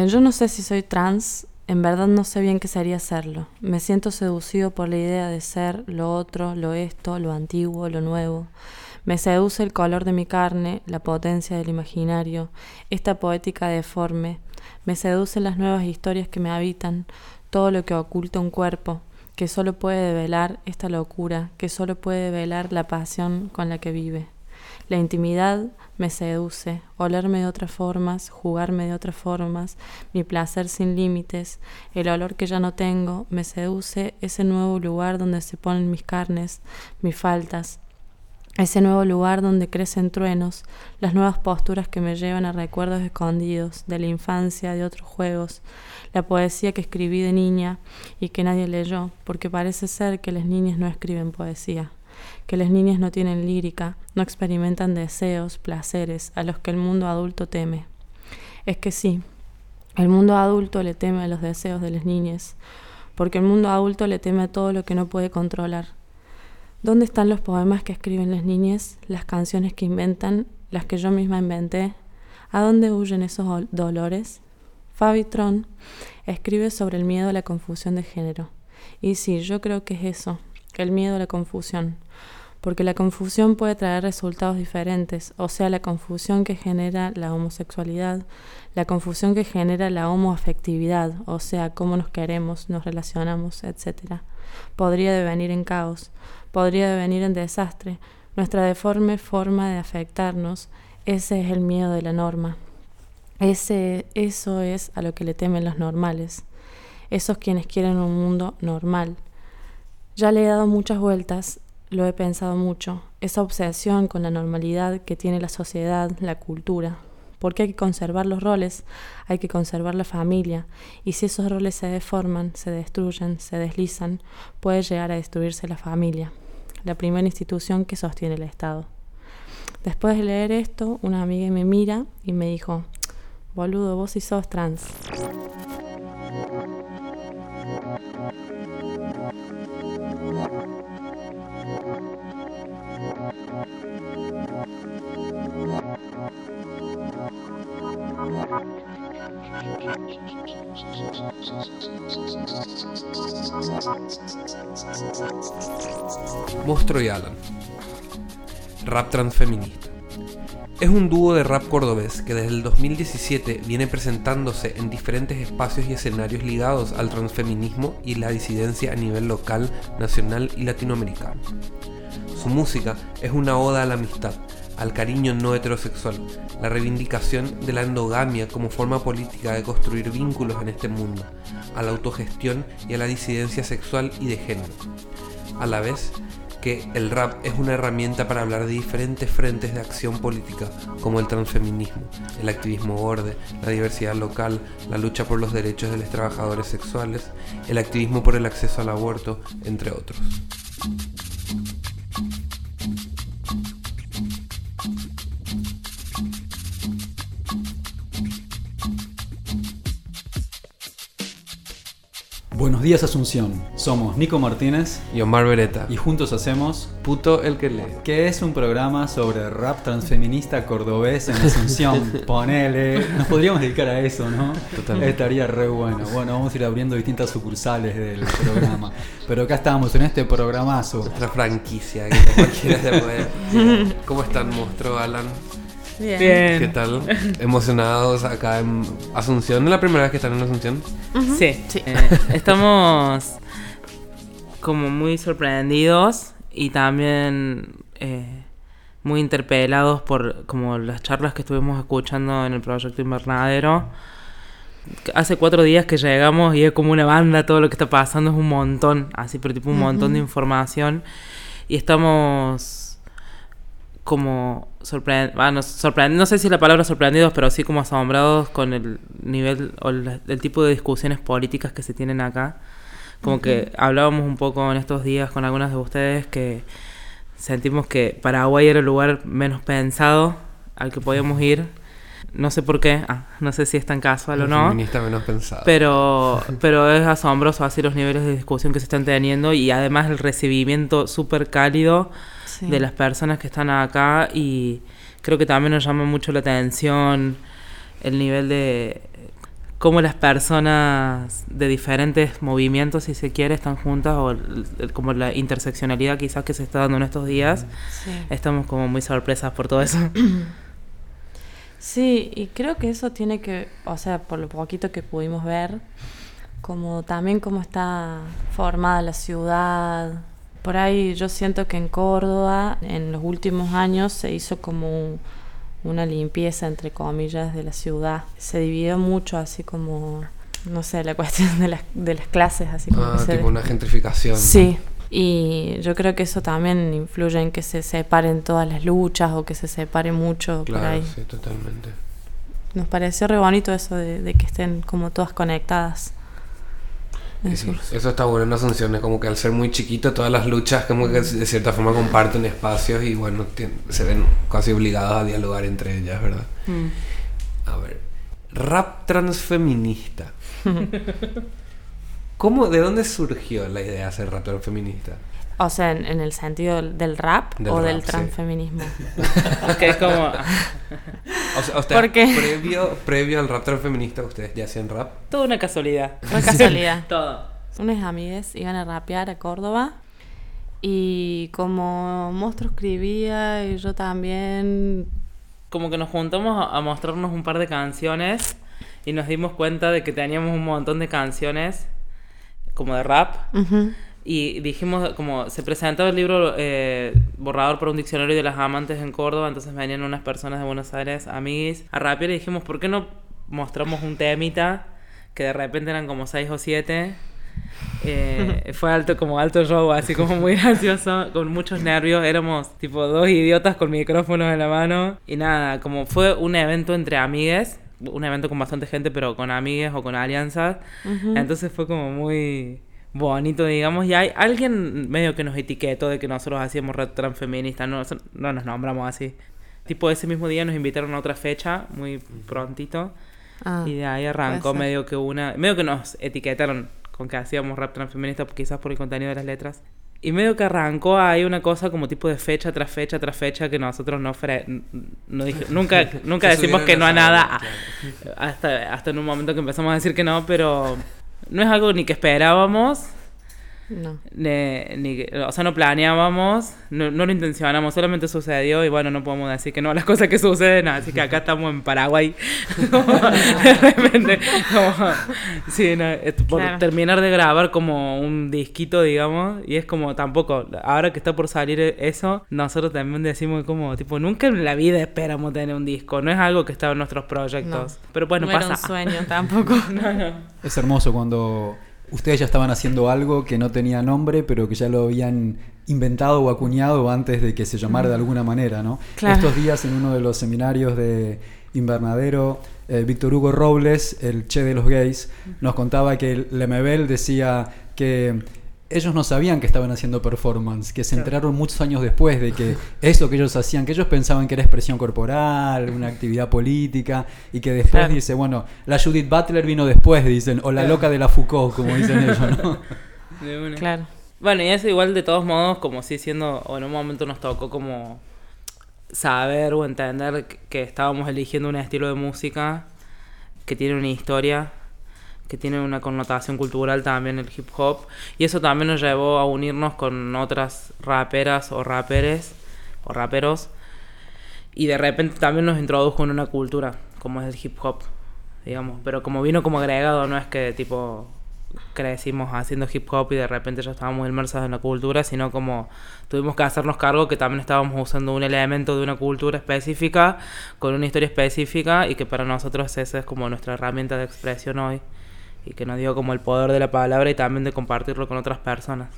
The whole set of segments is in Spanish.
Eh, yo no sé si soy trans, en verdad no sé bien qué sería serlo. Me siento seducido por la idea de ser lo otro, lo esto, lo antiguo, lo nuevo. Me seduce el color de mi carne, la potencia del imaginario, esta poética deforme. Me seducen las nuevas historias que me habitan, todo lo que oculta un cuerpo, que solo puede develar esta locura, que solo puede develar la pasión con la que vive. La intimidad me seduce, olerme de otras formas, jugarme de otras formas, mi placer sin límites, el olor que ya no tengo, me seduce ese nuevo lugar donde se ponen mis carnes, mis faltas, ese nuevo lugar donde crecen truenos, las nuevas posturas que me llevan a recuerdos escondidos de la infancia, de otros juegos, la poesía que escribí de niña y que nadie leyó, porque parece ser que las niñas no escriben poesía que las niñas no tienen lírica, no experimentan deseos, placeres, a los que el mundo adulto teme. Es que sí, el mundo adulto le teme a los deseos de las niñas, porque el mundo adulto le teme a todo lo que no puede controlar. ¿Dónde están los poemas que escriben las niñas, las canciones que inventan, las que yo misma inventé? ¿A dónde huyen esos dolores? Fabi Tron escribe sobre el miedo a la confusión de género. Y sí, yo creo que es eso, el miedo a la confusión, porque la confusión puede traer resultados diferentes, o sea, la confusión que genera la homosexualidad, la confusión que genera la homoafectividad, o sea, cómo nos queremos, nos relacionamos, etc. Podría devenir en caos, podría devenir en desastre. Nuestra deforme forma de afectarnos, ese es el miedo de la norma. Ese, eso es a lo que le temen los normales, esos quienes quieren un mundo normal ya le he dado muchas vueltas, lo he pensado mucho, esa obsesión con la normalidad que tiene la sociedad, la cultura. Porque hay que conservar los roles, hay que conservar la familia, y si esos roles se deforman, se destruyen, se deslizan, puede llegar a destruirse la familia, la primera institución que sostiene el Estado. Después de leer esto, una amiga me mira y me dijo, boludo, vos sí sos trans. Monstruo y Alan. Rap transfeminista. Es un dúo de rap cordobés que desde el 2017 viene presentándose en diferentes espacios y escenarios ligados al transfeminismo y la disidencia a nivel local, nacional y latinoamericano. Su música es una oda a la amistad, al cariño no heterosexual, la reivindicación de la endogamia como forma política de construir vínculos en este mundo, a la autogestión y a la disidencia sexual y de género. A la vez que el rap es una herramienta para hablar de diferentes frentes de acción política, como el transfeminismo, el activismo borde, la diversidad local, la lucha por los derechos de los trabajadores sexuales, el activismo por el acceso al aborto, entre otros. Buenos días Asunción, somos Nico Martínez y Omar Beretta. Y juntos hacemos Puto el que lee. Que es un programa sobre rap transfeminista cordobés en Asunción. Ponele. Nos podríamos dedicar a eso, ¿no? Totalmente. Estaría re bueno. Bueno, vamos a ir abriendo distintas sucursales del programa. Pero acá estamos en este programazo. Nuestra franquicia que cualquiera se puede. ¿Cómo están, monstruo Alan? Bien. ¿Qué tal? Emocionados acá en Asunción. ¿Es la primera vez que están en Asunción? Sí, Sí. eh, estamos como muy sorprendidos y también eh, muy interpelados por como las charlas que estuvimos escuchando en el proyecto Invernadero. Hace cuatro días que llegamos y es como una banda, todo lo que está pasando es un montón, así, pero tipo un montón de información. Y estamos como sorprendidos, no sé si la palabra sorprendidos, pero sí como asombrados con el nivel o la- el tipo de discusiones políticas que se tienen acá. Como que hablábamos un poco en estos días con algunas de ustedes que sentimos que Paraguay era el lugar menos pensado al que podíamos ir. No sé por qué, ah, no sé si es tan casual o no. Feminista menos pensado. Pero, pero es asombroso así los niveles de discusión que se están teniendo y además el recibimiento súper cálido Sí. de las personas que están acá y creo que también nos llama mucho la atención el nivel de cómo las personas de diferentes movimientos, si se quiere, están juntas, o el- el- como la interseccionalidad quizás que se está dando en estos días. Sí. Estamos como muy sorpresas por todo eso. Sí, y creo que eso tiene que, o sea, por lo poquito que pudimos ver, como también cómo está formada la ciudad. Por ahí yo siento que en Córdoba en los últimos años se hizo como un- una limpieza, entre comillas, de la ciudad. Se dividió mucho, así como, no sé, la cuestión de las, de las clases, así como Ah, que se... tipo una gentrificación. Sí, y yo creo que eso también influye en que se separen todas las luchas o que se separe mucho por Claro, ahí. sí, totalmente. Nos pareció re bonito eso de, de que estén como todas conectadas. Sí, eso está bueno en Asunción, es como que al ser muy chiquito todas las luchas como que de cierta forma comparten espacios y bueno, se ven casi obligados a dialogar entre ellas, ¿verdad? A ver, rap transfeminista. ¿Cómo, de dónde surgió la idea de hacer rap transfeminista? O sea, en, en el sentido del, rap Del o rap, del sí. transfeminismo. que es como... O sea, ¿Por qué? Previo, previo al rap transfeminista, ¿ustedes ya hacían rap? Toda una casualidad. Fue casualidad. Todo. Unas amigas iban a rapear a Córdoba y como Monstruo escribía y yo también, Como que nos juntamos a, mostrarnos un par de canciones y nos dimos cuenta de que teníamos un montón de canciones como de rap. ujú, Y dijimos, como se presentaba el libro eh, Borrador para un diccionario de las amantes en Córdoba, entonces venían unas personas de Buenos Aires, amiguis, a rapear y dijimos, ¿por qué no mostramos un temita que de repente eran como seis o siete? Eh, fue alto, como alto show, así como muy gracioso, con muchos nervios. Éramos tipo dos idiotas con micrófonos en la mano. Y nada, como fue un evento entre amigues, un evento con bastante gente, pero con amigues o con alianzas. Entonces fue como muy bonito, digamos. Y hay alguien medio que nos etiquetó de que nosotros hacíamos red transfeminista. No, no nos nombramos así. Tipo, ese mismo día nos invitaron a otra fecha, muy prontito. Ah, Y de ahí arrancó medio que una... Medio que nos etiquetaron con que hacíamos rap transfeminista, quizás por el contenido de las letras. Y medio que arrancó ahí una cosa como tipo de fecha tras fecha tras fecha que nosotros no... fre- no dije- nunca nunca decimos que no a nada claro. hasta, hasta en un momento que empezamos a decir que no, pero no es algo ni que esperábamos, no. ni, o sea, no planeábamos, no, no lo intencionamos, solamente sucedió y bueno, no podemos decir que no a las cosas que suceden, así que acá estamos en Paraguay. de repente, como, sí, no, es por Claro. terminar de grabar como un disquito, digamos, y es como tampoco, ahora que está por salir eso, nosotros también decimos como, tipo, nunca en la vida esperamos tener un disco, no es algo que está en nuestros proyectos, pero bueno, no pasa. era un sueño tampoco. Es hermoso cuando ustedes ya estaban haciendo algo que no tenía nombre, pero que ya lo habían inventado o acuñado antes de que se llamara de alguna manera, ¿no? Claro. Estos días en uno de los seminarios de Invernadero, eh, Víctor Hugo Robles, el che de los gays, nos contaba que Lemebel decía que ellos no sabían que estaban haciendo performance, que se enteraron muchos años después de que eso que ellos hacían, que ellos pensaban que era expresión corporal, una actividad política, y que después Claro. dice, bueno, la Judith Butler vino después, dicen, o la loca de la Foucault, como dicen ellos, ¿no? De una. claro. Bueno, y eso igual de todos modos, como sí siendo, o en un momento nos tocó como saber o entender que estábamos eligiendo un estilo de música que tiene una historia, que tiene una connotación cultural también el hip hop, y eso también nos llevó a unirnos con otras raperas o raperes o raperos, y de repente también nos introdujo en una cultura como es el hip hop, digamos, pero como vino como agregado, no es que tipo crecimos haciendo hip hop y de repente ya estábamos inmersos en la cultura, sino como tuvimos que hacernos cargo que también estábamos usando un elemento de una cultura específica, con una historia específica y que para nosotros esa es como nuestra herramienta de expresión hoy y que nos dio como el poder de la palabra y también de compartirlo con otras personas.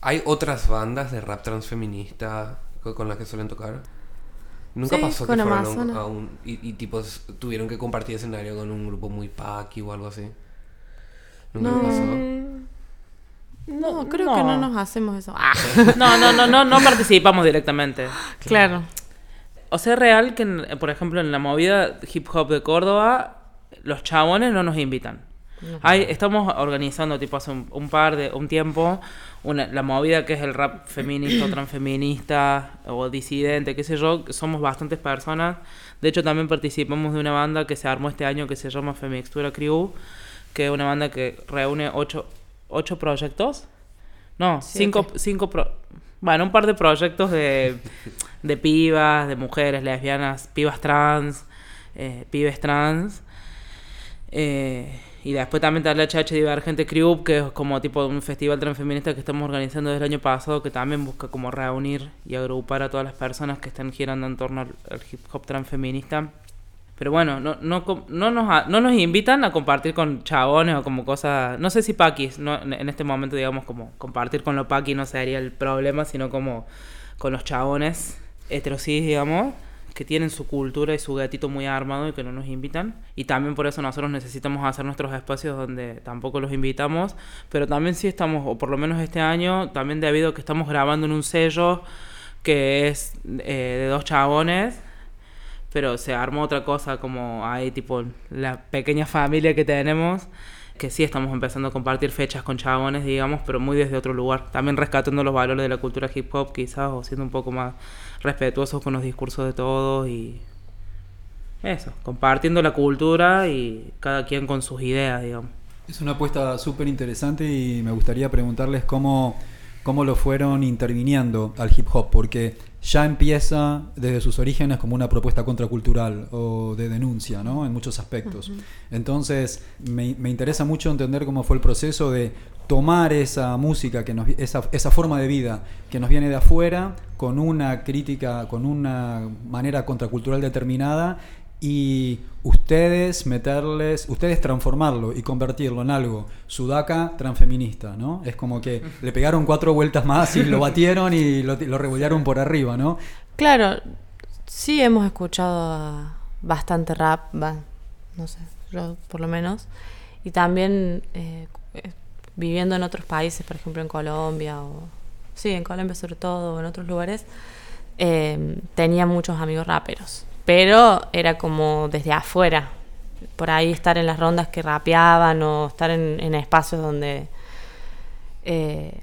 ¿Hay otras bandas de rap transfeminista co- con las que suelen tocar? Nunca Sí, pasó que con fueron a un, Amazonas. a un- y, y tipos tuvieron que compartir escenario con un grupo muy paqui o algo así. Nunca No. pasó. No, creo no. que no nos hacemos eso. Ah, No, no, no, no, no participamos directamente. claro. O sea, es real que, por ejemplo, en la movida hip hop de Córdoba, los chabones no nos invitan. No. Hay, estamos organizando, tipo, hace un, un par de, un tiempo, una, la movida que es el rap feminista o transfeminista o disidente, qué sé yo, somos bastantes personas. De hecho, también participamos de una banda que se armó este año que se llama Femixtura Crew, que es una banda que reúne ocho, ocho proyectos. No, Siete. cinco, cinco pro- bueno, un par de proyectos de, de pibas, de mujeres, lesbianas, pibas trans, eh, pibes trans. Eh, y después también está la HH Divergente Crew, que es como tipo un festival transfeminista que estamos organizando desde el año pasado, que también busca como reunir y agrupar a todas las personas que están girando en torno al, hip hop transfeminista. Pero bueno, no, no, no, nos, no nos invitan a compartir con chabones o como cosas... No sé si paquis, no, en este momento digamos como compartir con los paquis no sería el problema, sino como con los chabones heterosis, digamos, que tienen su cultura y su gatito muy armado y que no nos invitan. Y también por eso nosotros necesitamos hacer nuestros espacios donde tampoco los invitamos, pero también sí estamos, o por lo menos este año, también debido a que estamos grabando en un sello que es eh, de dos chabones, pero se armó otra cosa como hay tipo la pequeña familia que tenemos que sí estamos empezando a compartir fechas con chabones digamos pero muy desde otro lugar. También rescatando los valores de la cultura hip hop quizás o siendo un poco más respetuosos con los discursos de todos y eso compartiendo la cultura y cada quien con sus ideas digamos. Es una apuesta súper interesante y me gustaría preguntarles cómo, cómo lo fueron interviniendo al hip hop, porque ya empieza desde sus orígenes como una propuesta contracultural o de denuncia, ¿no? En muchos aspectos. Entonces, me, me interesa mucho entender cómo fue el proceso de tomar esa música, que nos, esa, esa forma de vida que nos viene de afuera, con una crítica, con una manera contracultural determinada y ustedes meterles, ustedes transformarlo y convertirlo en algo sudaca transfeminista, ¿no? Es como que le pegaron cuatro vueltas más y lo batieron y lo, lo revolearon por arriba, ¿no? Claro, sí hemos escuchado bastante rap, va, no sé, yo por lo menos. Y también eh, eh, viviendo en otros países, por ejemplo en Colombia, o sí, en Colombia sobre todo, o en otros lugares, eh, tenía muchos amigos raperos. Pero era como desde afuera, por ahí estar en las rondas que rapeaban o estar en, en espacios donde... eh,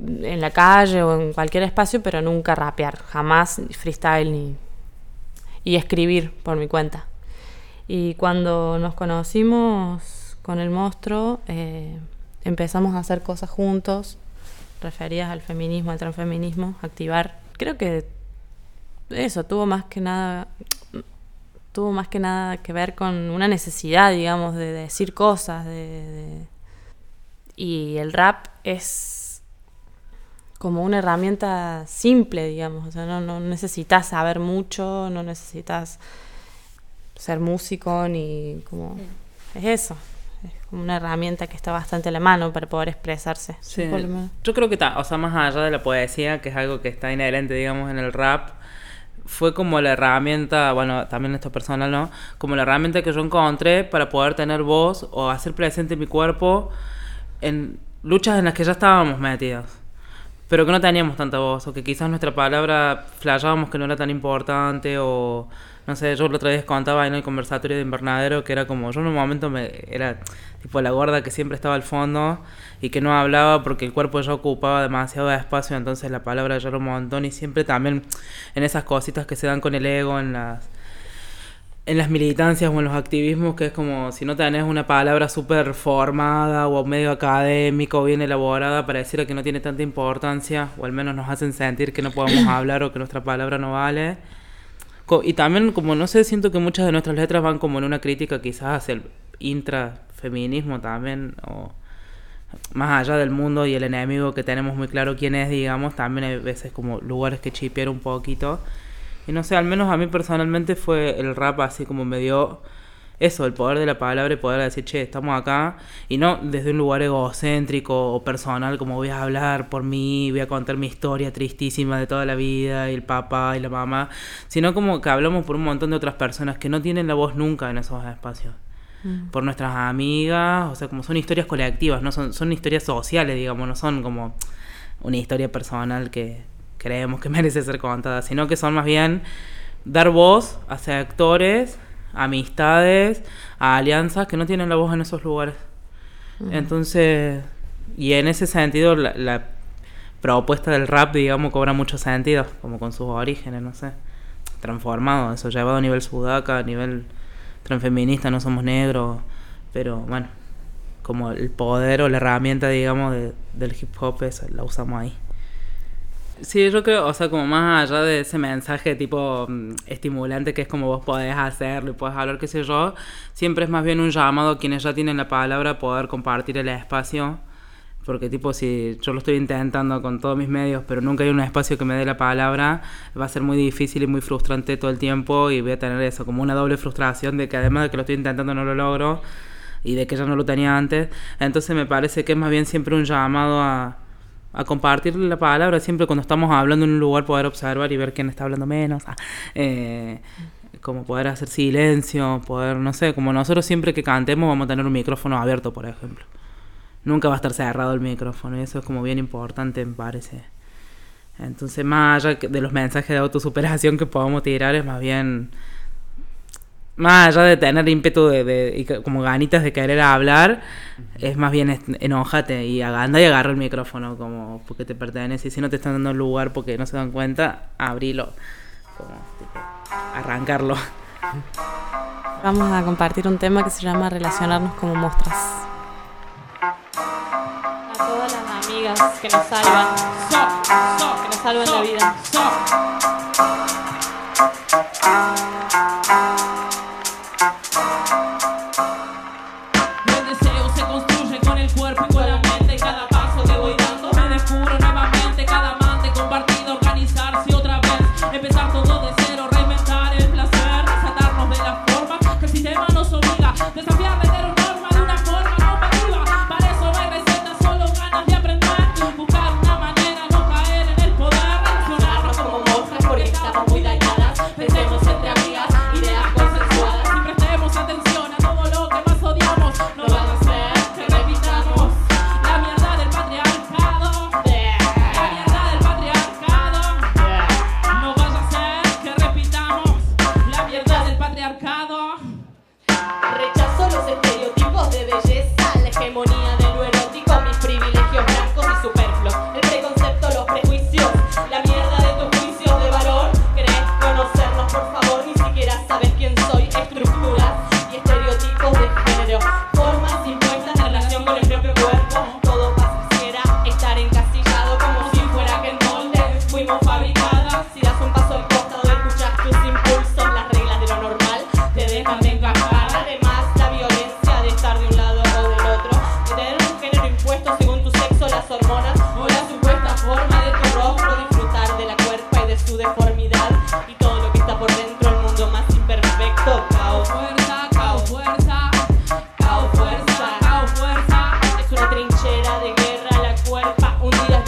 en la calle o en cualquier espacio, pero nunca rapear, jamás freestyle ni y escribir por mi cuenta. Y cuando nos conocimos con el monstruo, eh, empezamos a hacer cosas juntos, referidas al feminismo, al transfeminismo, activar. Creo que eso tuvo más que nada tuvo más que nada que ver con una necesidad, digamos, de decir cosas, de- de, y el rap es como una herramienta simple, digamos. O sea, no, no necesitas saber mucho, no necesitas ser músico, ni como... Es eso. Es como una herramienta que está bastante a la mano para poder expresarse. Sí. Yo creo que, ta- o sea, más allá de la poesía, que es algo que está inherente, digamos, en el rap, fue como la herramienta, bueno, también esto personal, ¿no? Como la herramienta que yo encontré para poder tener voz o hacer presente mi cuerpo en luchas en las que ya estábamos metidos, pero que no teníamos tanta voz, o que quizás nuestra palabra flashábamos que no era tan importante, o no sé, yo el otro día contaba en el conversatorio de invernadero que era como, yo en un momento me era tipo la gorda que siempre estaba al fondo y que no hablaba porque el cuerpo ya ocupaba demasiado espacio, entonces la palabra ya era un montón y siempre también en esas cositas que se dan con el ego, en las en las militancias o en los activismos, que es como si no tenés una palabra súper formada o medio académica o bien elaborada, pareciera que no tiene tanta importancia, o al menos nos hacen sentir que no podemos hablar o que nuestra palabra no vale. Y también, como no sé, siento que muchas de nuestras letras van como en una crítica quizás hacia el intrafeminismo también, o más allá del mundo y el enemigo que tenemos muy claro quién es, digamos, también hay veces como lugares que chipear un poquito. Y no sé, al menos a mí personalmente fue el rap así como me dio eso, el poder de la palabra y poder decir, che, estamos acá. Y no desde un lugar egocéntrico o personal, como voy a hablar por mí, voy a contar mi historia tristísima de toda la vida, y el papá y la mamá, sino como que hablamos por un montón de otras personas que no tienen la voz nunca en esos espacios por nuestras amigas, o sea, como son historias colectivas, no son, son historias sociales, digamos, no son como una historia personal que creemos que merece ser contada, sino que son más bien dar voz a actores amistades, a alianzas que no tienen la voz en esos lugares. Entonces, y en ese sentido, la, la propuesta del rap, digamos, cobra mucho sentido, como con sus orígenes, no sé, transformado, eso llevado a nivel sudaca, a nivel transfeminista, no somos negros, pero bueno, como el poder o la herramienta, digamos, de- del hip hop, esa la usamos ahí. Sí, yo creo, o sea, como más allá de ese mensaje tipo mm, estimulante que es como vos podés hacerlo y podés hablar, qué sé yo, siempre es más bien un llamado a quienes ya tienen la palabra a poder compartir el espacio. Porque tipo, si yo lo estoy intentando con todos mis medios, pero nunca hay un espacio que me dé la palabra, va a ser muy difícil y muy frustrante todo el tiempo y voy a tener eso, como una doble frustración de que además de que lo estoy intentando no lo logro y de que ya no lo tenía antes. Entonces me parece que es más bien siempre un llamado a, a compartir la palabra, siempre cuando estamos hablando en un lugar poder observar y ver quién está hablando menos. ah, eh, como poder hacer silencio, poder, no sé, como nosotros siempre que cantemos vamos a tener un micrófono abierto, por ejemplo. Nunca va a estar cerrado el micrófono y eso es como bien importante, me parece. Entonces, más allá de los mensajes de autosuperación que podamos tirar, es más bien más allá de tener ímpetu de, de- y como ganitas de querer hablar, es más bien enójate y anda y agarra el micrófono como porque te pertenece. Y si no te están dando lugar porque no se dan cuenta, abrilo. Como tipo, arrancarlo. Vamos a compartir un tema que se llama Relacionarnos como mostras. A todas las amigas que nos salvan, que nos salvan la vida.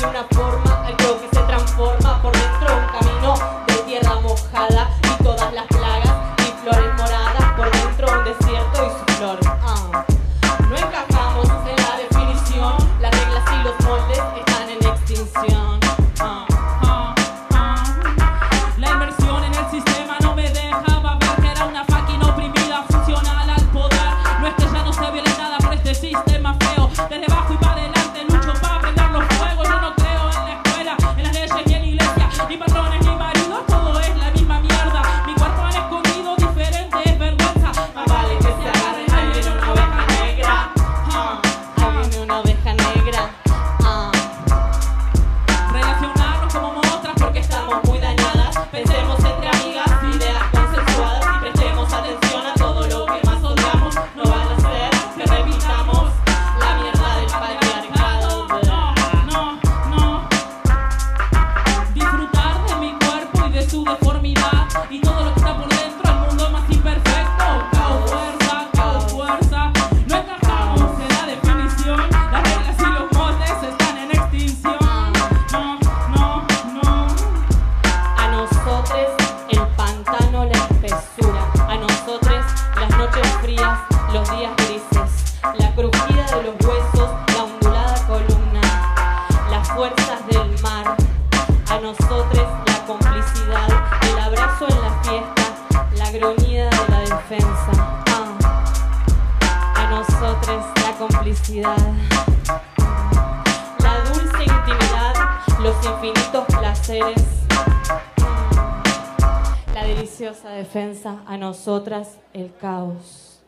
Una forma, frías, los días grises, la crujida de los huesos, la ondulada columna, las fuerzas del mar, a nosotros la complicidad, el abrazo en la fiesta, la gruñida de la defensa. Ah, a nosotros la complicidad. La dulce intimidad, los infinitos placeres deliciosa defensa a nosotras, el caos.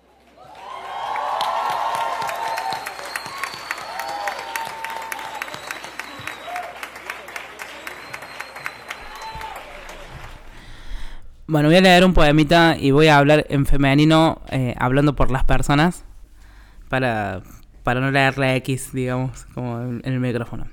Bueno, voy a leer un poemita y voy a hablar en femenino, eh, hablando por las personas, para, para no leer la X, digamos, como en el micrófono.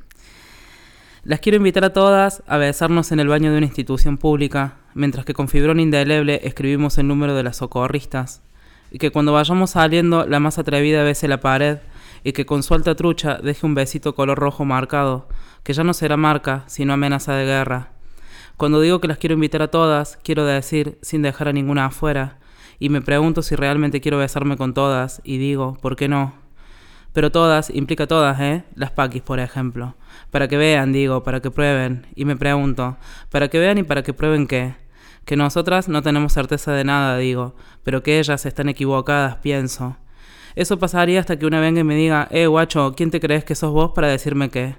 Las quiero invitar a todas a besarnos en el baño de una institución pública, mientras que con fibrón indeleble escribimos el número de las socorristas, y que cuando vayamos saliendo la más atrevida bese la pared, y que con su alta trucha deje un besito color rojo marcado, que ya no será marca, sino amenaza de guerra. Cuando digo que las quiero invitar a todas, quiero decir sin dejar a ninguna afuera, y me pregunto si realmente quiero besarme con todas, y digo, ¿por qué no? Pero todas implica todas, ¿eh? Las paquis, por ejemplo. Para que vean, digo, para que prueben. Y me pregunto, ¿para que vean y para que prueben qué? Que nosotras no tenemos certeza de nada, digo, pero que ellas están equivocadas, pienso. Eso pasaría hasta que una venga y me diga, eh, guacho, ¿quién te crees que sos vos para decirme qué?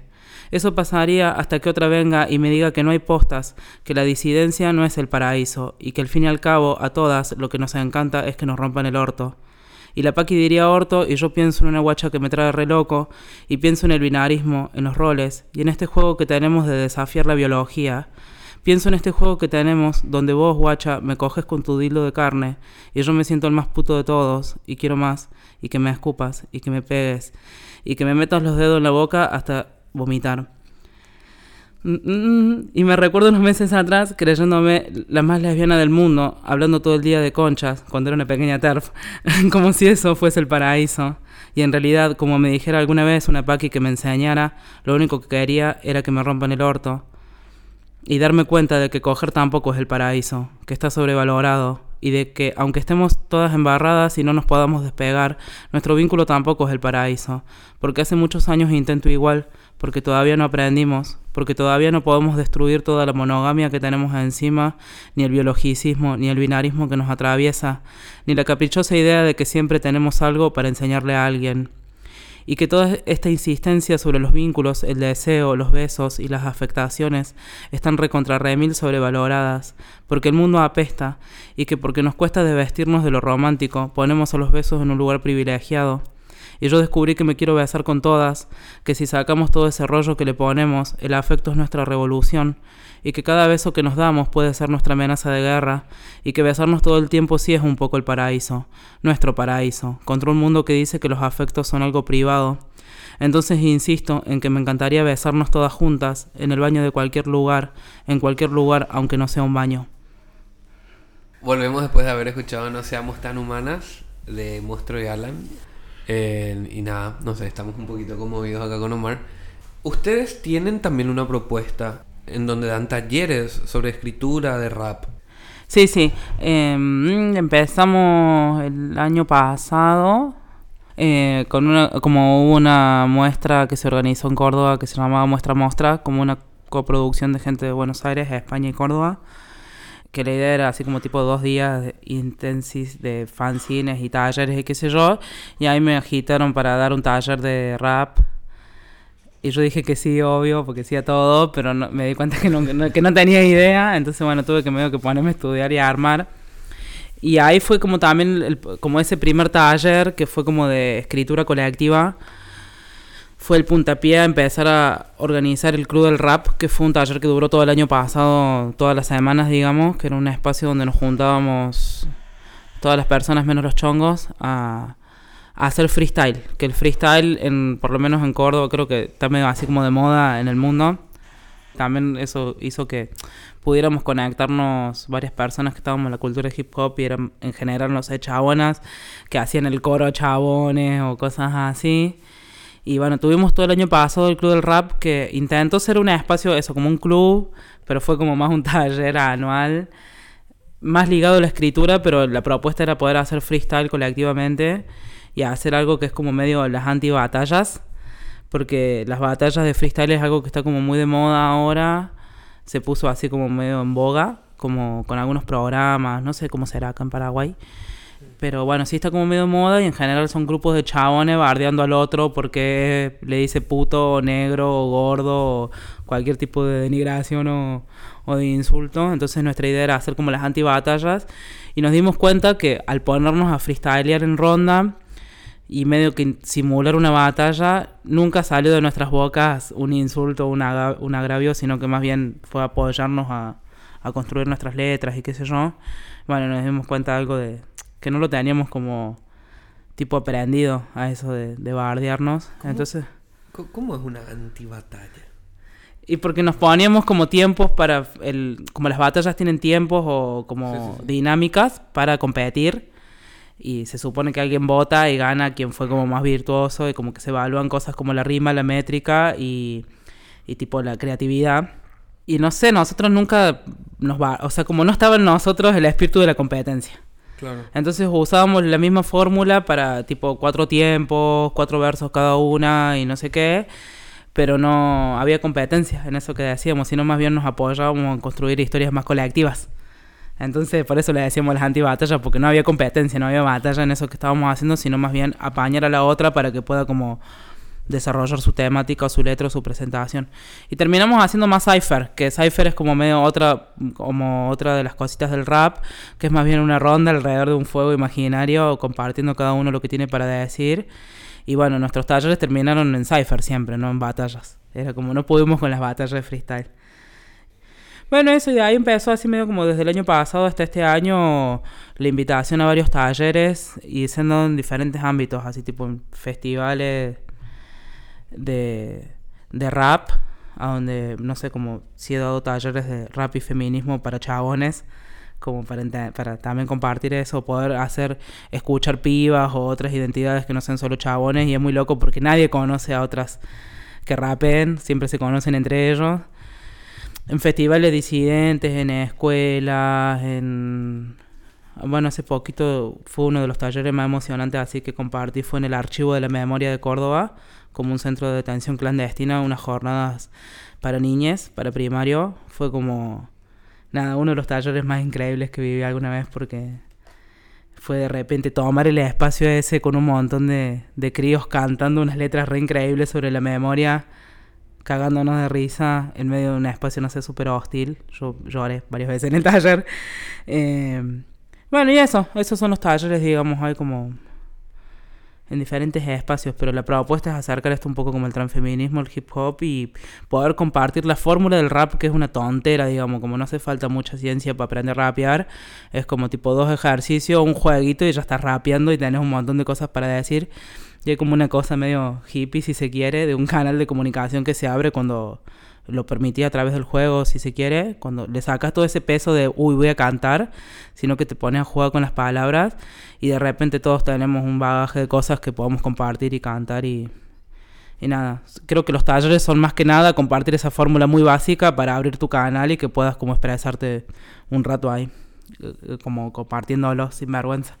Eso pasaría hasta que otra venga y me diga que no hay postas, que la disidencia no es el paraíso, y que al fin y al cabo a todas lo que nos encanta es que nos rompan el orto. Y la Paqui diría orto y yo pienso en una guacha que me trae re loco y pienso en el binarismo, en los roles y en este juego que tenemos de desafiar la biología. Pienso en este juego que tenemos donde vos, guacha, me coges con tu dildo de carne y yo me siento el más puto de todos y quiero más y que me escupas y que me pegues y que me metas los dedos en la boca hasta vomitar. Mm, mm, Y me recuerdo unos meses atrás creyéndome la más lesbiana del mundo, hablando todo el día de conchas, cuando era una pequeña TERF, como si eso fuese el paraíso. Y en realidad, como me dijera alguna vez una paqui que me enseñara, lo único que quería era que me rompan el orto. Y darme cuenta de que coger tampoco es el paraíso, que está sobrevalorado, y de que aunque estemos todas embarradas y no nos podamos despegar, nuestro vínculo tampoco es el paraíso, porque hace muchos años intento igual, porque todavía no aprendimos, porque todavía no podemos destruir toda la monogamia que tenemos encima, ni el biologicismo, ni el binarismo que nos atraviesa, ni la caprichosa idea de que siempre tenemos algo para enseñarle a alguien. Y que toda esta insistencia sobre los vínculos, el deseo, los besos y las afectaciones están recontra remil sobrevaloradas, porque el mundo apesta, y que porque nos cuesta desvestirnos de lo romántico, ponemos a los besos en un lugar privilegiado, y yo descubrí que me quiero besar con todas, que si sacamos todo ese rollo que le ponemos, el afecto es nuestra revolución, y que cada beso que nos damos puede ser nuestra amenaza de guerra, y que besarnos todo el tiempo sí es un poco el paraíso, nuestro paraíso, contra un mundo que dice que los afectos son algo privado. Entonces insisto en que me encantaría besarnos todas juntas, en el baño de cualquier lugar, en cualquier lugar, aunque no sea un baño. Volvemos después de haber escuchado No Seamos Tan Humanas de Monstruo y Alan. Eh, y nada, no sé, estamos un poquito conmovidos acá con Omar. Ustedes tienen también una propuesta en donde dan talleres sobre escritura de rap. Sí, sí. eh, empezamos el año pasado eh, con una, como hubo una muestra que se organizó en Córdoba que se llamaba Muestra Mostra, como una coproducción de gente de Buenos Aires, España y Córdoba. Que la idea era así como tipo dos días intensis de fanzines y talleres y qué sé yo. Y ahí me agitaron para dar un taller de rap. Y yo dije que sí, obvio, porque sí a todo, pero no- me di cuenta que no, no- que no tenía idea. Entonces, bueno, tuve que medio que ponerme a estudiar y a armar. Y ahí fue como también, el- como ese primer taller que fue como de escritura colectiva. Fue el puntapié a empezar a organizar el Club del Rap, que fue un taller que duró todo el año pasado, todas las semanas, digamos, que era un espacio donde nos juntábamos todas las personas menos los chongos a, a hacer freestyle. Que el freestyle, en, por lo menos en Córdoba, creo que está medio así como de moda en el mundo. También eso hizo que pudiéramos conectarnos varias personas que estábamos en la cultura de hip hop y eran en general, no sé, chabonas que hacían el coro chabones o cosas así. Y bueno, tuvimos todo el año pasado el Club del Rap que intentó ser un espacio, eso, como un club, pero fue como más un taller anual, más ligado a la escritura, pero la propuesta era poder hacer freestyle colectivamente y hacer algo que es como medio las anti-batallas, porque las batallas de freestyle es algo que está como muy de moda ahora, se puso así como medio en boga, como con algunos programas, no sé cómo será acá en Paraguay. Pero bueno, sí está como medio moda y en general son grupos de chabones bardeando al otro porque le dice puto, o negro, o gordo, o cualquier tipo de denigración o, o de insulto. Entonces nuestra idea era hacer como las antibatallas y nos dimos cuenta que al ponernos a freestylear en ronda y medio que simular una batalla, nunca salió de nuestras bocas un insulto un, aga- un agravio, sino que más bien fue apoyarnos a, a construir nuestras letras y qué sé yo. Bueno, nos dimos cuenta de algo de que no lo teníamos como tipo aprendido a eso de, de bardearnos. Entonces, ¿Cómo es una antibatalla? y porque nos poníamos como tiempos para el como las batallas tienen tiempos o como Sí, sí, sí. dinámicas para competir y se supone que alguien vota y gana quien fue como más virtuoso y como que se evalúan cosas como la rima, la métrica y, y tipo la creatividad. Y no sé, nosotros nunca nos va, o sea, como no estaba en nosotros el espíritu de la competencia. Entonces usábamos la misma fórmula para tipo cuatro tiempos, cuatro versos cada una y no sé qué, pero no había competencia en eso que decíamos, sino más bien nos apoyábamos en construir historias más colectivas. Entonces por eso le decíamos las antibatallas, porque no había competencia, no había batalla en eso que estábamos haciendo, sino más bien apañar a la otra para que pueda como desarrollar su temática su letra su presentación. Y terminamos haciendo más cipher, que cipher es como medio otra como otra de las cositas del rap, que es más bien una ronda alrededor de un fuego imaginario, compartiendo cada uno lo que tiene para decir. Y bueno, nuestros talleres terminaron en cipher siempre, no en batallas. Era como no pudimos con las batallas de freestyle. Bueno, eso de ahí empezó así medio como desde el año pasado hasta este año la invitación a varios talleres y siendo en diferentes ámbitos, así tipo festivales de, de rap, a donde, no sé, como si he dado talleres de rap y feminismo para chabones, como para, para también compartir eso, poder hacer, escuchar pibas o otras identidades que no sean solo chabones, y es muy loco porque nadie conoce a otras que rapen, siempre se conocen entre ellos. En festivales disidentes, en escuelas, en... Bueno, hace poquito fue uno de los talleres más emocionantes así que compartí, fue en el Archivo de la Memoria de Córdoba, como un centro de detención clandestina, unas jornadas para niñas, para primario. Fue como, nada, uno de los talleres más increíbles que viví alguna vez porque fue de repente tomar el espacio ese con un montón de, de críos cantando unas letras re increíbles sobre la memoria, cagándonos de risa en medio de un espacio, no sé, súper hostil. Yo lloré varias veces en el taller. Eh, bueno, y eso, esos son los talleres, digamos, hay como en diferentes espacios, pero la propuesta es acercar esto un poco como el transfeminismo, el hip hop y poder compartir la fórmula del rap, que es una tontera, digamos, como no hace falta mucha ciencia para aprender a rapear, es como tipo dos ejercicios, un jueguito y ya estás rapeando y tenés un montón de cosas para decir. Y hay como una cosa medio hippie, si se quiere, de un canal de comunicación que se abre cuando lo permitía a través del juego, si se quiere, cuando le sacas todo ese peso de, uy, voy a cantar, sino que te pones a jugar con las palabras y de repente todos tenemos un bagaje de cosas que podemos compartir y cantar y, y nada. Creo que los talleres son más que nada compartir esa fórmula muy básica para abrir tu canal y que puedas como expresarte un rato ahí, eh, como compartiéndolo sin vergüenza.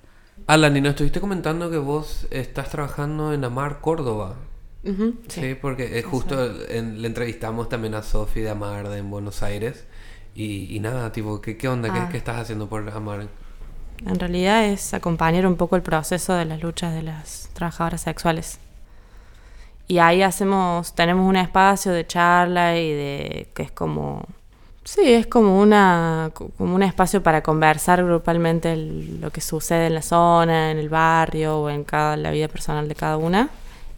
Alan, y nos estuviste comentando que vos estás trabajando en Amar Córdoba. Ujú, Sí, porque eh, justo en- le entrevistamos también a Sofi de Amar de en Buenos Aires. Y, y nada, tipo, ¿qué, qué onda? ¿Qué, Ah. qué estás haciendo por Amar? En realidad es acompañar un poco el proceso de las luchas de las trabajadoras sexuales. Y ahí hacemos, tenemos un espacio de charla y de que es como, sí, es como una, como un espacio para conversar grupalmente el- lo que sucede en la zona, en el barrio o en cada, la vida personal de cada una.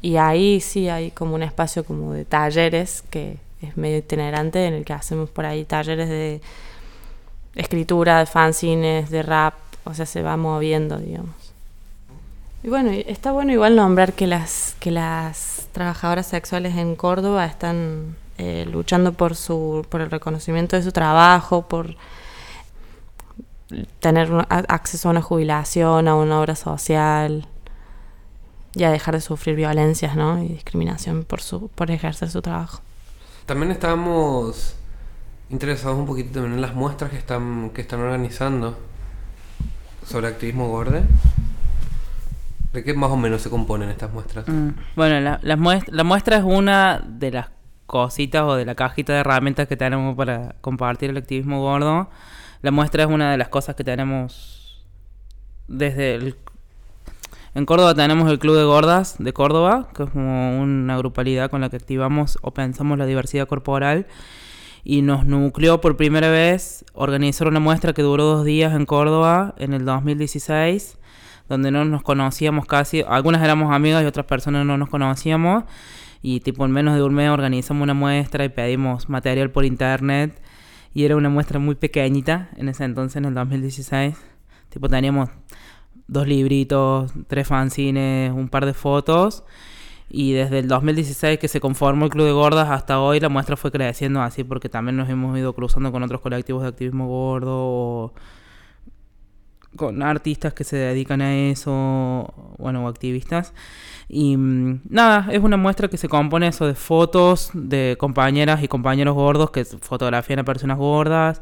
Y ahí sí hay como un espacio como de talleres que es medio itinerante en el que hacemos por ahí talleres de escritura, de fanzines, de rap, o sea, se va moviendo, digamos. Y bueno, está bueno igual nombrar que las, que las trabajadoras sexuales en Córdoba están eh, luchando por, su, por el reconocimiento de su trabajo, por tener acceso a una jubilación, a una obra social y a dejar de sufrir violencias ¿no? y discriminación por, su, por ejercer su trabajo. También estábamos interesados un poquito también en las muestras que están, que están organizando sobre activismo gorde. ¿De qué más o menos se componen estas muestras? Mm. Bueno, la, la muest- la muestra es una de las cositas o de la cajita de herramientas que tenemos para compartir el activismo gordo. La muestra es una de las cosas que tenemos desde el... En Córdoba tenemos el Club de Gordas de Córdoba, que es como una grupalidad con la que activamos o pensamos la diversidad corporal. Y nos nucleó por primera vez organizar una muestra que duró dos días en Córdoba en el 2016, donde no nos conocíamos casi, algunas éramos amigas y otras personas no nos conocíamos, y tipo en menos de un mes organizamos una muestra y pedimos material por internet, y era una muestra muy pequeñita en ese entonces, en el 2016, tipo teníamos dos libritos, tres fanzines, un par de fotos, y desde el 2016 que se conformó el Club de Gordas hasta hoy la muestra fue creciendo así porque también nos hemos ido cruzando con otros colectivos de activismo gordo o con artistas que se dedican a eso, bueno, o activistas. Y mm, nada, es una muestra que se compone eso de fotos de compañeras y compañeros gordos que fotografían a personas gordas.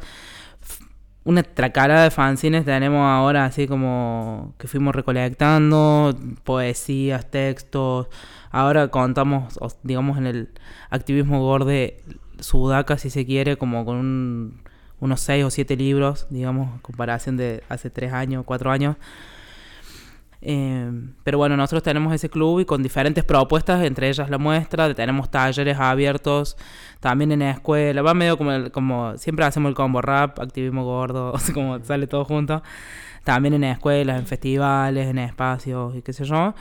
Una tracara de fanzines tenemos ahora así como que fuimos recolectando, poesías, textos, Ahora contamos, digamos, en el activismo gorde sudaca, si se quiere, como con unos seis o siete libros, digamos, comparación de hace tres años, cuatro años. Eh, pero bueno, nosotros tenemos ese club y con diferentes propuestas, entre ellas la muestra, tenemos talleres abiertos también en la escuela, va medio como, como siempre hacemos el combo rap, activismo gordo, como sale todo junto, también en escuelas, en festivales, en espacios y qué sé yo.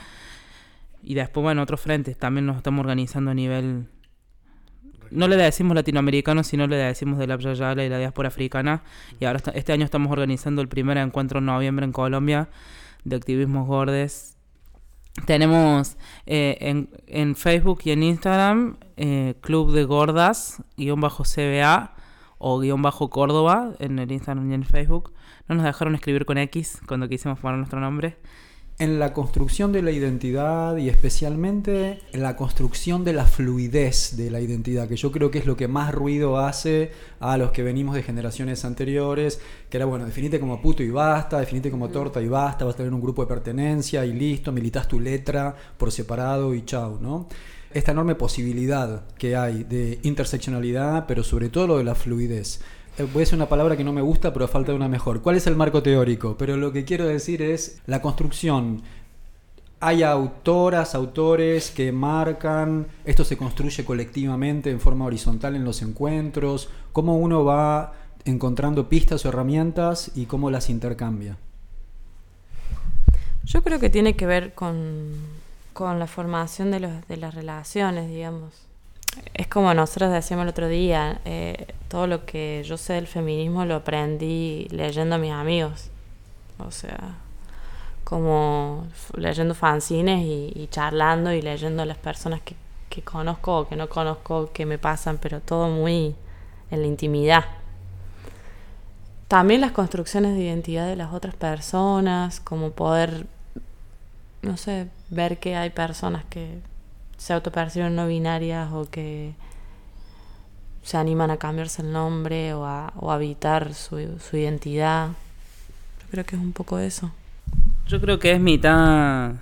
Y después, bueno, otros frentes también nos estamos organizando a nivel. No le decimos latinoamericano, sino le decimos de la Yala y la diáspora africana. Y ahora este año estamos organizando el primer encuentro en noviembre en Colombia de activismos gordes. Tenemos eh, en, en, Facebook y en Instagram eh, Club de Gordas, guion bajo CBA o guion bajo Córdoba en el Instagram y en Facebook. No nos dejaron escribir con X cuando quisimos poner nuestro nombre en la construcción de la identidad y especialmente en la construcción de la fluidez de la identidad, que yo creo que es lo que más ruido hace a los que venimos de generaciones anteriores, que era, bueno, definite como puto y basta, definite como torta y basta, vas a tener un grupo de pertenencia y listo, militas tu letra por separado y chau, ¿no? Esta enorme posibilidad que hay de interseccionalidad, pero sobre todo lo de la fluidez. Eh, voy a decir una palabra que no me gusta, pero falta una mejor. ¿Cuál es el marco teórico? Pero lo que quiero decir es la construcción. Hay autoras, autores que marcan, esto se construye colectivamente en forma horizontal en los encuentros, cómo uno va encontrando pistas o herramientas y cómo las intercambia. Yo creo que tiene que ver con, con la formación de, los, de las relaciones, digamos es como nosotros decíamos el otro día, eh, todo lo que yo sé del feminismo lo aprendí leyendo a mis amigos. O sea, como leyendo fanzines y, charlando y leyendo a las personas que, que conozco o que no conozco que me pasan, pero todo muy en la intimidad. También las construcciones de identidad de las otras personas, como poder, no sé, ver que hay personas que se autoperciben no binarias o que se animan a cambiarse el nombre o a, o habitar su, su identidad. Yo creo que es un poco eso. Yo creo que es mitad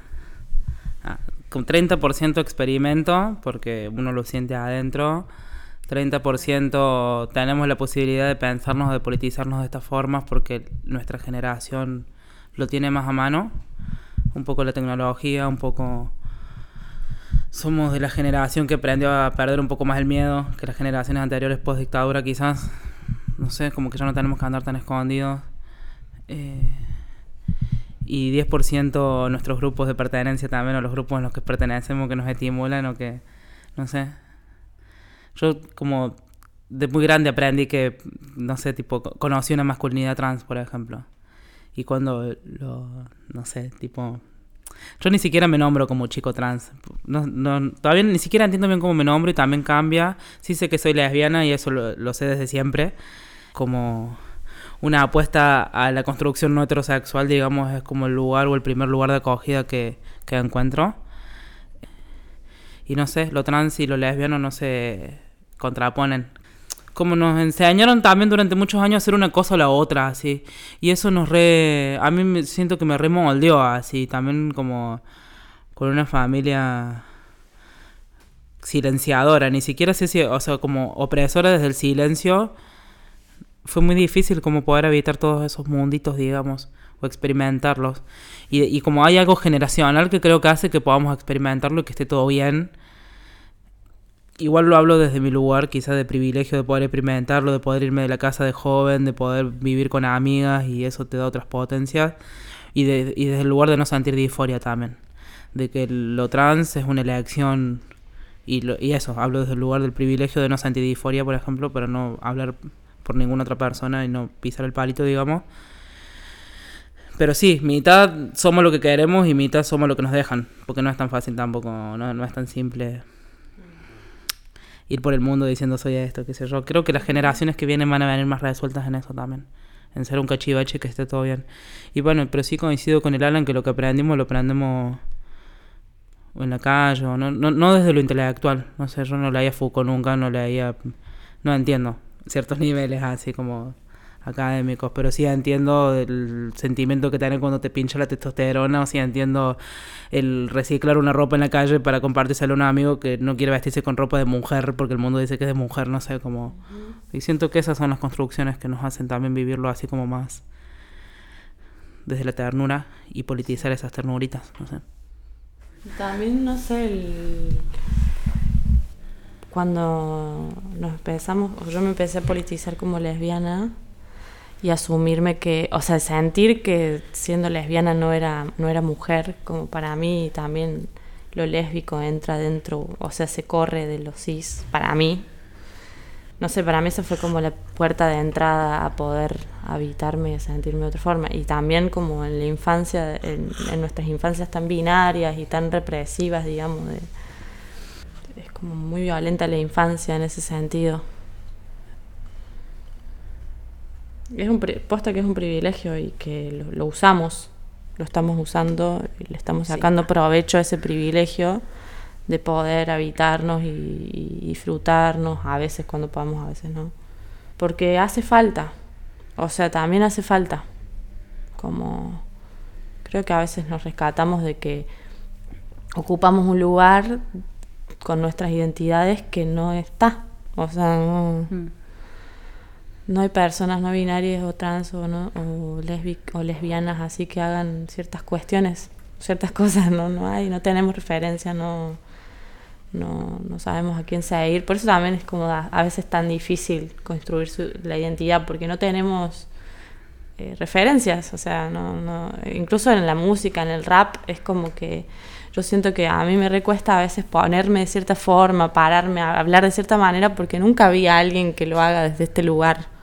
ah, con 30% experimento, porque uno lo siente adentro. 30% tenemos la posibilidad de pensarnos, de politizarnos de estas formas, porque nuestra generación lo tiene más a mano. Un poco la tecnología, un poco somos de la generación que aprendió a perder un poco más el miedo que las generaciones anteriores post dictadura quizás. No sé, como que ya no tenemos que andar tan escondidos. Eh, y 10% nuestros grupos de pertenencia también, o los grupos en los que pertenecemos, que nos estimulan o que, no sé. Yo como de muy grande aprendí que, no sé, tipo, conocí una masculinidad trans, por ejemplo. Y cuando lo, no sé, tipo, yo ni siquiera me nombro como chico trans. No, no, todavía ni siquiera entiendo bien cómo me nombro y también cambia. Sí sé que soy lesbiana y eso lo, sé desde siempre. Como una apuesta a la construcción no heterosexual, digamos, es como el lugar o el primer lugar de acogida que, que encuentro. Y no sé, lo trans y lo lesbiano no se contraponen como nos enseñaron también durante muchos años a hacer una cosa o la otra, así. Y eso nos re... A mí me siento que me remoldeó, así. También como con una familia silenciadora, ni siquiera sé si, o sea, como opresora desde el silencio. Fue muy difícil como poder evitar todos esos munditos, digamos. o experimentarlos. Y, y como hay algo generacional que creo que hace que podamos experimentarlo y que esté todo bien, igual lo hablo desde mi lugar, quizás de privilegio de poder experimentarlo, de poder irme de la casa de joven, de poder vivir con amigas y eso te da otras potencias. Y, de, y desde el lugar de no sentir disforia también. De que lo trans es una elección. Y, lo- y eso, hablo desde el lugar del privilegio de no sentir disforia, por ejemplo, pero no hablar por ninguna otra persona y no pisar el palito, digamos. Pero sí, mitad somos lo que queremos y mitad somos lo que nos dejan. Porque no es tan fácil tampoco, no, no es tan simple ir por el mundo diciendo soy esto, qué sé yo. Creo que las generaciones que vienen van a venir más resueltas en eso también. En ser un cachivache que esté todo bien. Y bueno, pero sí coincido con el Alan que lo que aprendimos lo aprendemos en la calle, o no, no, no desde lo intelectual. No sé, yo no leía Foucault nunca, no leía... No entiendo ciertos niveles así como académicos, pero sí entiendo el sentimiento que tenés cuando te pincha la testosterona, o sí entiendo el reciclar una ropa en la calle para compartírselo a un amigo que no quiere vestirse con ropa de mujer porque el mundo dice que es de mujer, no sé, como... Y siento que esas son las construcciones que nos hacen también vivirlo así como más desde la ternura y politizar esas ternuritas, no sé. También, no sé, el- cuando nos empezamos, o yo me empecé a politizar como lesbiana y asumirme que, o sea, sentir que siendo lesbiana no era, no era mujer, como para mí también lo lésbico entra dentro, o sea, se corre de los cis, para mí. No sé, para mí eso fue como la puerta de entrada a poder habitarme y a sentirme de otra forma. Y también como en la infancia, en, en nuestras infancias tan binarias y tan represivas, digamos, de, es como muy violenta la infancia en ese sentido. Es un posta que es un privilegio y que lo, lo usamos, lo estamos usando y le estamos Sí. sacando provecho a ese privilegio de poder habitarnos y, y disfrutarnos, a veces cuando podamos, a veces no. Porque hace falta, o sea, también hace falta. Como creo que a veces nos rescatamos de que ocupamos un lugar con nuestras identidades que no está. O sea, no, no hay personas no binarias o trans o, no, o, o lesbianas así que hagan ciertas cuestiones, ciertas cosas, no, no hay, no tenemos referencia, no, no, no sabemos a quién seguir. Por eso también es como a, a veces tan difícil construir su- la identidad, porque no tenemos eh, referencias, o sea, no, no, incluso en la música, en el rap, es como que yo siento que a mí me recuesta a veces ponerme de cierta forma, pararme a hablar de cierta manera, porque nunca vi a alguien que lo haga desde este lugar.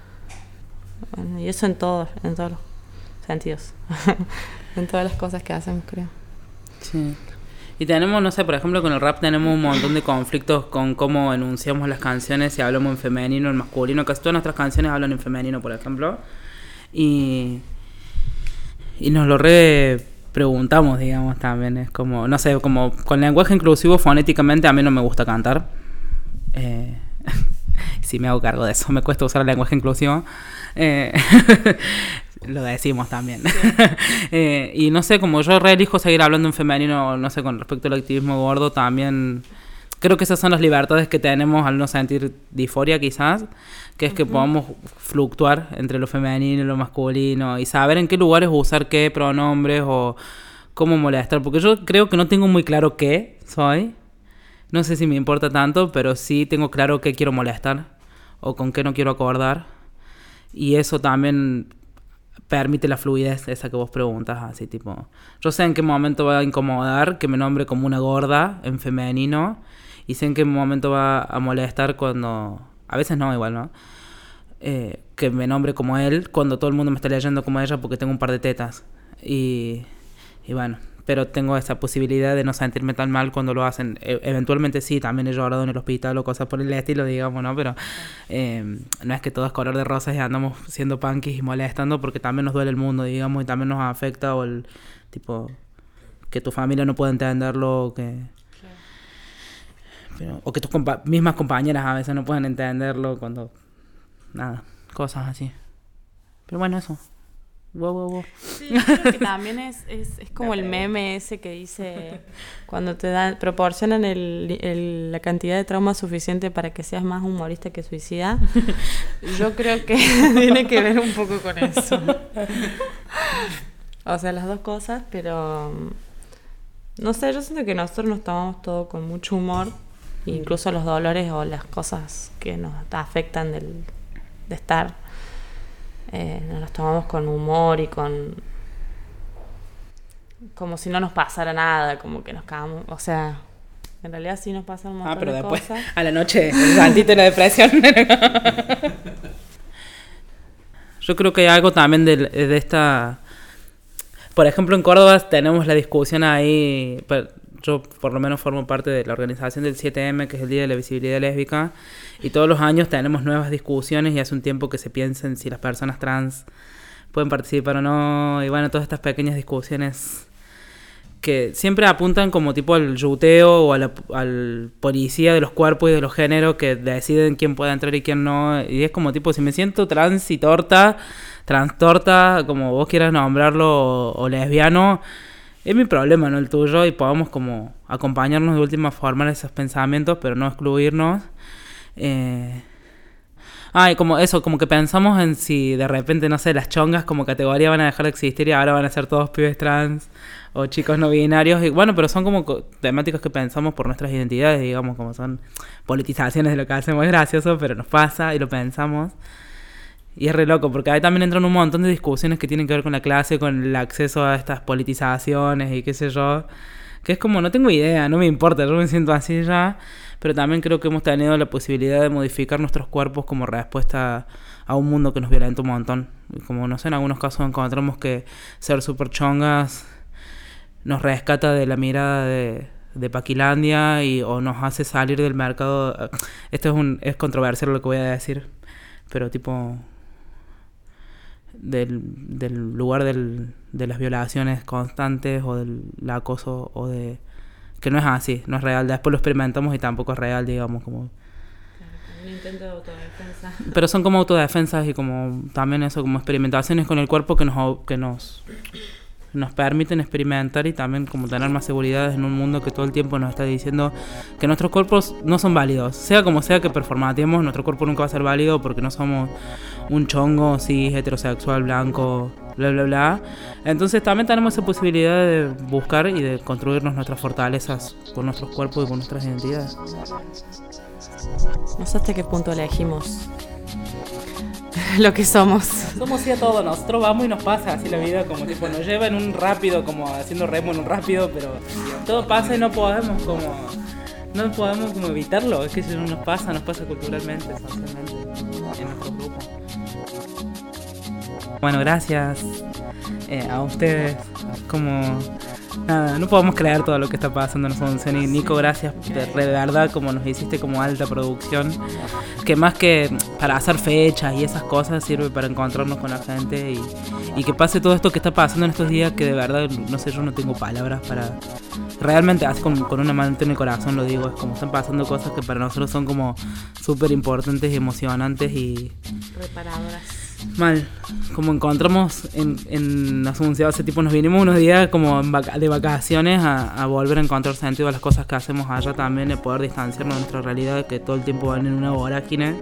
Bueno, y eso en todos, en todos los sentidos, en todas las cosas que hacemos, creo. Sí. Y tenemos, no sé, por ejemplo, con el rap tenemos un montón de conflictos con cómo enunciamos las canciones, si hablamos en femenino, en masculino. Casi todas nuestras canciones hablan en femenino, por ejemplo. Y, y nos lo re preguntamos, digamos, también. Es como, no sé, como con lenguaje inclusivo fonéticamente a mí no me gusta cantar. Eh, sí me hago cargo de eso, me cuesta usar el lenguaje inclusivo. Eh, lo decimos también. Eh, y no sé, como yo reelijo seguir hablando en femenino, no sé, con respecto al activismo gordo, también creo que esas son las libertades que tenemos al no sentir disforia quizás, que es que podamos fluctuar entre lo femenino y lo masculino y saber en qué lugares usar qué pronombres o cómo molestar, porque yo creo que no tengo muy claro qué soy. No sé si me importa tanto, pero sí tengo claro qué quiero molestar o con qué no quiero acordar. Y eso también permite la fluidez esa que vos preguntas, así tipo, yo sé en qué momento va a incomodar que me nombre como una gorda en femenino y sé en qué momento va a molestar cuando, a veces no igual, ¿no? Eh, que me nombre como él cuando todo el mundo me está leyendo como ella porque tengo un par de tetas. Y, y bueno, pero tengo esa posibilidad de no sentirme tan mal cuando lo hacen. E- eventualmente sí, también he llorado en el hospital o cosas por el estilo, digamos, ¿no? Pero eh, no es que todo es color de rosas y andamos siendo punkis y molestando porque también nos duele el mundo, digamos, y también nos afecta o el tipo que tu familia no puede entenderlo que... O que tus compa- mismas compañeras a veces no pueden entenderlo cuando... Nada, cosas así. Pero bueno, eso. Wow, wow, wow. Sí, creo que también es, es, es como el meme ese que dice cuando te dan, proporcionan el, el- la cantidad de trauma suficiente para que seas más humorista que suicida. Yo creo que tiene que ver un poco con eso. O sea, las dos cosas, pero mm, no sé, yo siento que nosotros nos tomamos todo con mucho humor, incluso los dolores o las cosas que nos afectan del, de estar, eh, nos los tomamos con humor y con como si no nos pasara nada, como que nos cagamos, o sea, en realidad sí nos pasan un montón Ah, pero de después, cosas. a la noche, de la depresión. Yo creo que hay algo también de, de esta... Por ejemplo, en Córdoba tenemos la discusión ahí... Yo por lo menos formo parte de la organización del 7M, que es el Día de la Visibilidad Lésbica, y todos los años tenemos nuevas discusiones y hace un tiempo que se piensa en si las personas trans pueden participar o no, y bueno, todas estas pequeñas discusiones que siempre apuntan como tipo al yuteo o a la- al policía de los cuerpos y de los géneros que deciden quién puede entrar y quién no. Y es como tipo, si me siento trans y torta, trans torta, como vos quieras nombrarlo, o, o lesbiano, es mi problema, no el tuyo, y podamos como acompañarnos de última forma en esos pensamientos, pero no excluirnos. Eh, Ah, como eso, como que pensamos en si de repente, no sé, las chongas como categoría van a dejar de existir y ahora van a ser todos pibes trans o chicos no binarios. Bueno, pero son como co- temáticas que pensamos por nuestras identidades, digamos, como son politizaciones de lo que hacemos. Es gracioso, pero nos pasa y lo pensamos. Y es re loco, porque ahí también entran un montón de discusiones que tienen que ver con la clase, con el acceso a estas politizaciones y qué sé yo. Que es como, no tengo idea, no me importa, yo me siento así ya. Pero también creo que hemos tenido la posibilidad de modificar nuestros cuerpos como respuesta a un mundo que nos violenta un montón. Como, no sé, en algunos casos encontramos que ser super chongas nos rescata de la mirada de, de Paquilandia y, o nos hace salir del mercado. Esto es, un, es controversial lo que voy a decir, pero tipo del, del lugar del, de las violaciones constantes o del acoso o de que no es así, no es real. Después lo experimentamos y tampoco es real, digamos, como Un intento de autodefensa. pero son como autodefensas y como también eso, como experimentaciones con el cuerpo que nos, que nos, nos permiten experimentar y también como tener más seguridades en un mundo que todo el tiempo nos está diciendo que nuestros cuerpos no son válidos. Sea como sea que performatemos, nuestro cuerpo nunca va a ser válido porque no somos un chongo, cis, heterosexual, blanco, bla, bla, bla. Entonces también tenemos esa posibilidad de buscar y de construirnos nuestras fortalezas con nuestros cuerpos y con nuestras identidades. No sé hasta qué punto elegimos lo que somos. Somos sí a todo, nosotros vamos y nos pasa así la vida, como tipo nos lleva en un rápido, como haciendo remo en un rápido, pero todo pasa y no podemos como no podemos como evitarlo, es que eso nos pasa, nos pasa culturalmente, socialmente, en nuestro grupo. Bueno, gracias eh, a ustedes, como nada, no podemos creer todo lo que está pasando en Asunción y Nico, gracias de, verdad como nos hiciste como alta producción que más que para hacer fechas y esas cosas sirve para encontrarnos con la gente y, y que pase todo esto que está pasando en estos días que de verdad, no sé, yo no tengo palabras para... Realmente, así con, con una mano en el corazón lo digo, es como están pasando cosas que para nosotros son como súper importantes emocionantes y Reparadoras. Mal. Como encontramos en, en Asunción, hace tipo nos vinimos unos días como de vacaciones a, a volver a encontrar sentido a las cosas que hacemos allá también, de poder distanciarnos de nuestra realidad que todo el tiempo van en una vorágine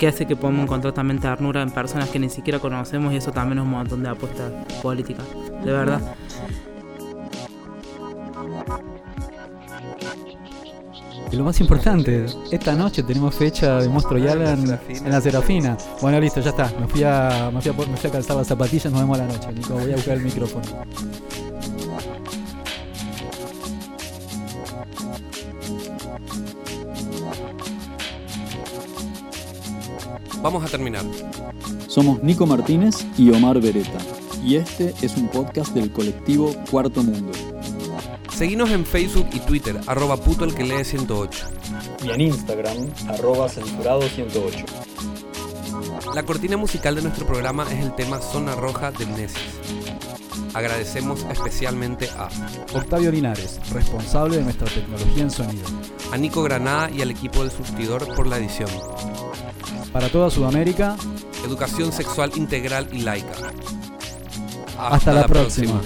que hace que podamos encontrar también ternura en personas que ni siquiera conocemos y eso también es un montón de apuesta política, de verdad. Y lo más importante, esta noche tenemos fecha de Monstruo y en la Alan Serafina. en la Serafina. Bueno, listo, ya está. Me fui a, me fui a, me fui a calzar las zapatillas, nos vemos a la noche, Nico. Voy a buscar el micrófono. Vamos a terminar. Somos Nico Martínez y Omar Beretta, y este es un podcast del colectivo Cuarto Mundo. Seguinos en Facebook y Twitter, arroba puto el que lee 108. Y en Instagram, arroba censurado108. La cortina musical de nuestro programa es el tema Zona Roja del Nesis. Agradecemos especialmente a, Octavio Linares, responsable de nuestra tecnología en sonido. a Nico Granada y al equipo del surtidor por la edición. Para toda Sudamérica, Educación sexual integral y laica. hasta, la, próxima.